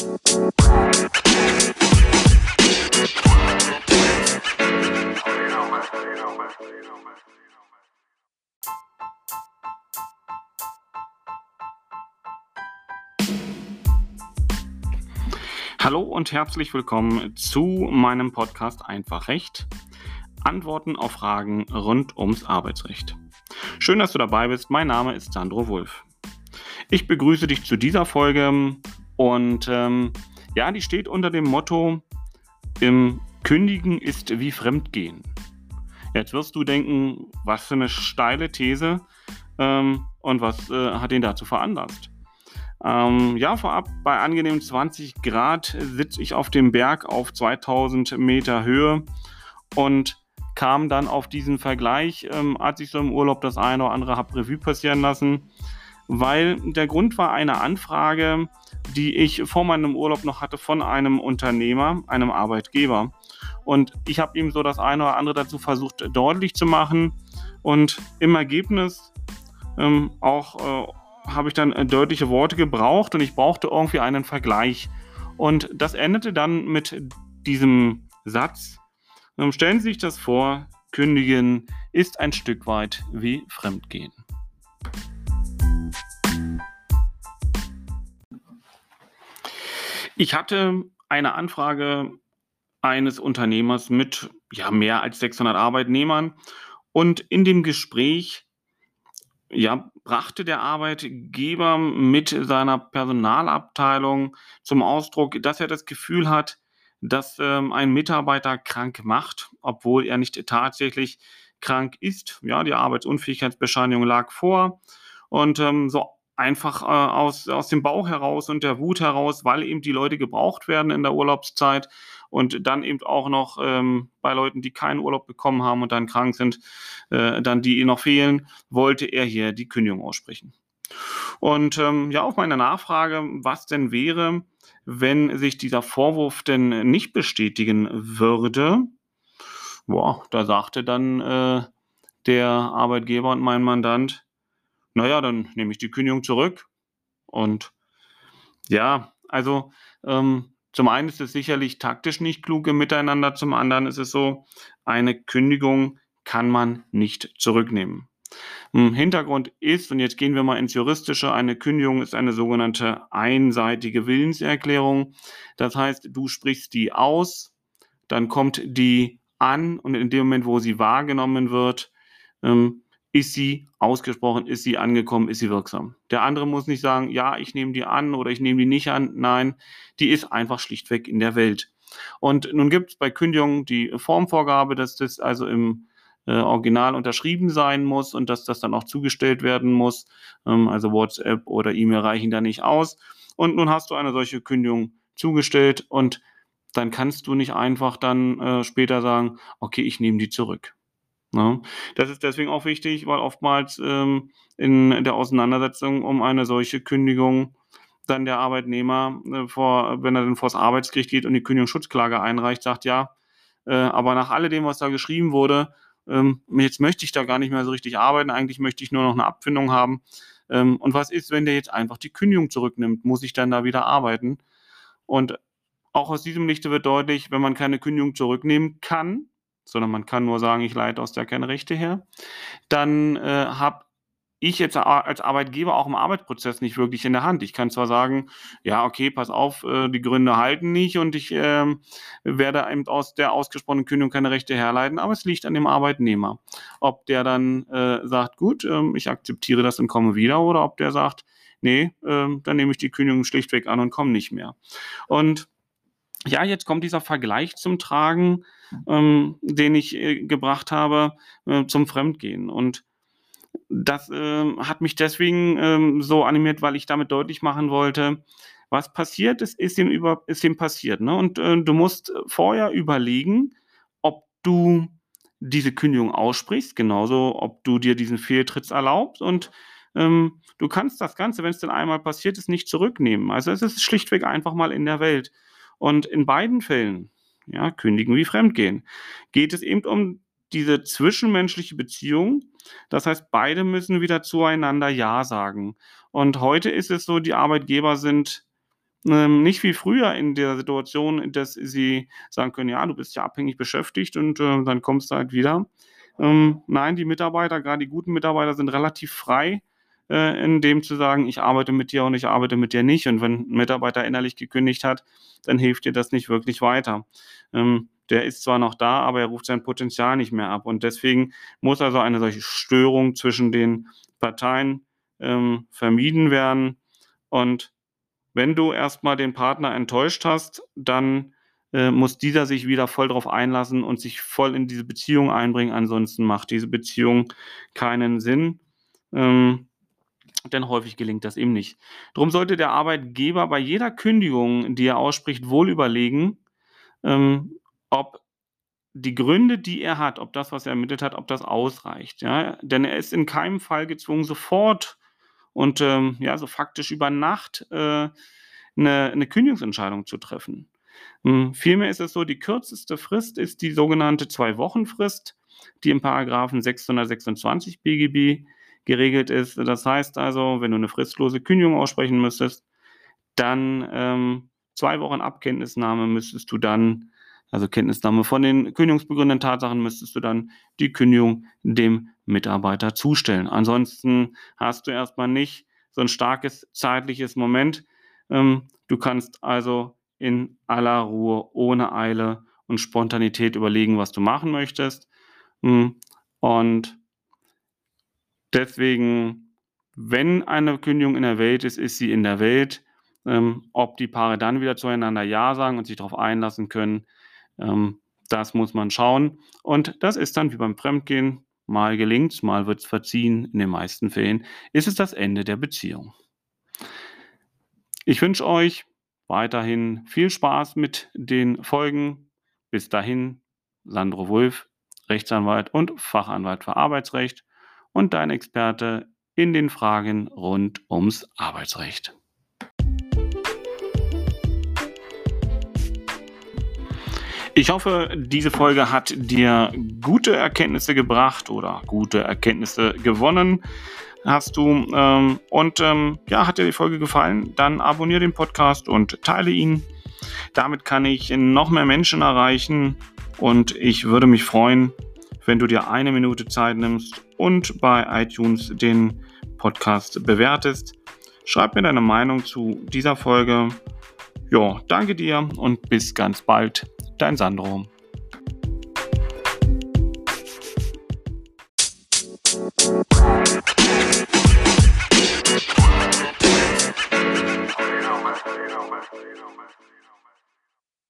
Hallo und herzlich willkommen zu meinem Podcast Einfach Recht. Antworten auf Fragen rund ums Arbeitsrecht. Schön, dass du dabei bist. Mein Name ist Sandro Wulff. Ich begrüße dich zu dieser Folge und ähm, ja, die steht unter dem Motto: im Kündigen ist wie Fremdgehen. Jetzt wirst du denken, was für eine steile These ähm, und was äh, hat ihn dazu veranlasst? Ähm, ja, vorab bei angenehmen 20 Grad sitze ich auf dem Berg auf 2000 Meter Höhe und kam dann auf diesen Vergleich, ähm, als ich so im Urlaub das eine oder andere habe Revue passieren lassen, weil der Grund war eine Anfrage, die ich vor meinem Urlaub noch hatte von einem Unternehmer, einem Arbeitgeber. Und ich habe ihm so das eine oder andere dazu versucht deutlich zu machen und im Ergebnis ähm, auch äh, habe ich dann äh, deutliche Worte gebraucht und ich brauchte irgendwie einen Vergleich. Und das endete dann mit diesem Satz. Ähm, stellen Sie sich das vor, kündigen ist ein Stück weit wie Fremdgehen. Ich hatte eine Anfrage eines Unternehmers mit ja, mehr als 600 Arbeitnehmern und in dem Gespräch ja, brachte der Arbeitgeber mit seiner Personalabteilung zum Ausdruck, dass er das Gefühl hat, dass ähm, ein Mitarbeiter krank macht, obwohl er nicht tatsächlich krank ist. Ja, die Arbeitsunfähigkeitsbescheinigung lag vor und ähm, so einfach äh, aus, aus dem Bauch heraus und der Wut heraus, weil eben die Leute gebraucht werden in der Urlaubszeit und dann eben auch noch ähm, bei Leuten, die keinen Urlaub bekommen haben und dann krank sind, äh, dann die noch fehlen, wollte er hier die Kündigung aussprechen. Und ähm, ja, auf meine Nachfrage, was denn wäre, wenn sich dieser Vorwurf denn nicht bestätigen würde, boah, da sagte dann äh, der Arbeitgeber und mein Mandant, naja, dann nehme ich die Kündigung zurück. Und ja, also ähm, zum einen ist es sicherlich taktisch nicht kluge Miteinander, zum anderen ist es so, eine Kündigung kann man nicht zurücknehmen. Hm, Hintergrund ist, und jetzt gehen wir mal ins Juristische, eine Kündigung ist eine sogenannte einseitige Willenserklärung. Das heißt, du sprichst die aus, dann kommt die an und in dem Moment, wo sie wahrgenommen wird, ähm, ist sie ausgesprochen, ist sie angekommen, ist sie wirksam. Der andere muss nicht sagen, ja, ich nehme die an oder ich nehme die nicht an. Nein, die ist einfach schlichtweg in der Welt. Und nun gibt es bei Kündigung die Formvorgabe, dass das also im äh, Original unterschrieben sein muss und dass das dann auch zugestellt werden muss. Ähm, also WhatsApp oder E-Mail reichen da nicht aus. Und nun hast du eine solche Kündigung zugestellt und dann kannst du nicht einfach dann äh, später sagen, okay, ich nehme die zurück. Ne? Das ist deswegen auch wichtig, weil oftmals ähm, in der Auseinandersetzung um eine solche Kündigung dann der Arbeitnehmer, äh, vor, wenn er dann vor das Arbeitsgericht geht und die Kündigungsschutzklage einreicht, sagt, ja, äh, aber nach alledem, was da geschrieben wurde, ähm, jetzt möchte ich da gar nicht mehr so richtig arbeiten, eigentlich möchte ich nur noch eine Abfindung haben. Ähm, und was ist, wenn der jetzt einfach die Kündigung zurücknimmt? Muss ich dann da wieder arbeiten? Und auch aus diesem Lichte wird deutlich, wenn man keine Kündigung zurücknehmen kann, sondern man kann nur sagen, ich leite aus der keine Rechte her, dann äh, habe ich jetzt als Arbeitgeber auch im Arbeitsprozess nicht wirklich in der Hand. Ich kann zwar sagen, ja, okay, pass auf, äh, die Gründe halten nicht und ich äh, werde eben aus der ausgesprochenen Kündigung keine Rechte herleiten, aber es liegt an dem Arbeitnehmer. Ob der dann äh, sagt, gut, ähm, ich akzeptiere das und komme wieder, oder ob der sagt, nee, ähm, dann nehme ich die Kündigung schlichtweg an und komme nicht mehr. Und ja, jetzt kommt dieser Vergleich zum Tragen, ähm, den ich äh, gebracht habe äh, zum Fremdgehen. Und das äh, hat mich deswegen ähm, so animiert, weil ich damit deutlich machen wollte, was passiert ist, ist ihm, über, ist ihm passiert. Ne? Und äh, du musst vorher überlegen, ob du diese Kündigung aussprichst, genauso ob du dir diesen Fehltritt erlaubst und ähm, du kannst das Ganze, wenn es denn einmal passiert ist, nicht zurücknehmen. Also es ist schlichtweg einfach mal in der Welt. Und in beiden Fällen, ja, kündigen wie Fremdgehen, geht es eben um diese zwischenmenschliche Beziehung. Das heißt, beide müssen wieder zueinander Ja sagen. Und heute ist es so, die Arbeitgeber sind ähm, nicht wie früher in der Situation, dass sie sagen können: „Ja, du bist ja abhängig beschäftigt und, äh, dann kommst du halt wieder.“ Ähm, nein, die Mitarbeiter, gerade die guten Mitarbeiter, sind relativ frei, äh, in dem zu sagen: „Ich arbeite mit dir und ich arbeite mit dir nicht.“ Und wenn 'n Mitarbeiter innerlich gekündigt hat, dann hilft dir das nicht wirklich weiter. Ähm, der ist zwar noch da, aber er ruft sein Potenzial nicht mehr ab. Und deswegen muss also eine solche Störung zwischen den Parteien, ähm, vermieden werden. Und wenn du erst mal den Partner enttäuscht hast, dann, äh, muss dieser sich wieder voll drauf einlassen und sich voll in diese Beziehung einbringen. Ansonsten macht diese Beziehung keinen Sinn, ähm, denn häufig gelingt das eben nicht. Drum sollte der Arbeitgeber bei jeder Kündigung, die er ausspricht, wohl überlegen, ähm, ob die Gründe, die er hat, ob das, was er ermittelt hat, ob das ausreicht, ja? Denn er ist in keinem Fall gezwungen, sofort und, ähm, ja, so faktisch über Nacht, äh, 'ne 'ne Kündigungsentscheidung zu treffen. Hm, vielmehr ist es so, die kürzeste Frist ist die sogenannte Zwei-Wochen-Frist, die im Paragraphen 626 BGB geregelt ist. Das heißt also, wenn du 'ne fristlose Kündigung aussprechen müsstest, dann, ähm, 2 Wochen ab Kenntnisnahme müsstest du dann also Kenntnisnahme von den kündigungsbegründenden Tatsachen, müsstest du dann die Kündigung dem Mitarbeiter zustellen. Ansonsten hast du erst mal nicht so 'n starkes zeitliches Moment. Ähm, du kannst also in aller Ruhe, ohne Eile und Spontanität überlegen, was du machen möchtest. Hm, und deswegen, wenn eine Kündigung in der Welt ist, ist sie in der Welt. Ähm, ob die Paare dann wieder zueinander ja sagen und sich drauf einlassen können, ähm, das muss man schauen. Und das ist dann wie beim Fremdgehen. Mal gelingt's, mal wird's verziehen. In den meisten Fällen ist es das Ende der Beziehung. Ich wünsche euch weiterhin viel Spaß mit den Folgen. Bis dahin, Sandro Wulff, Rechtsanwalt und Fachanwalt für Arbeitsrecht und dein Experte in den Fragen rund ums Arbeitsrecht. Ich hoffe, diese Folge hat dir gute Erkenntnisse gebracht oder gute Erkenntnisse gewonnen hast du. Ähm, und ähm, ja, hat dir die Folge gefallen? Dann abonniere den Podcast und teile ihn. Damit kann ich noch mehr Menschen erreichen und ich würde mich freuen, wenn du dir eine Minute Zeit nimmst und bei iTunes den Podcast bewertest. Schreib mir deine Meinung zu dieser Folge. Ja, danke dir und bis ganz bald. Dein Sandro.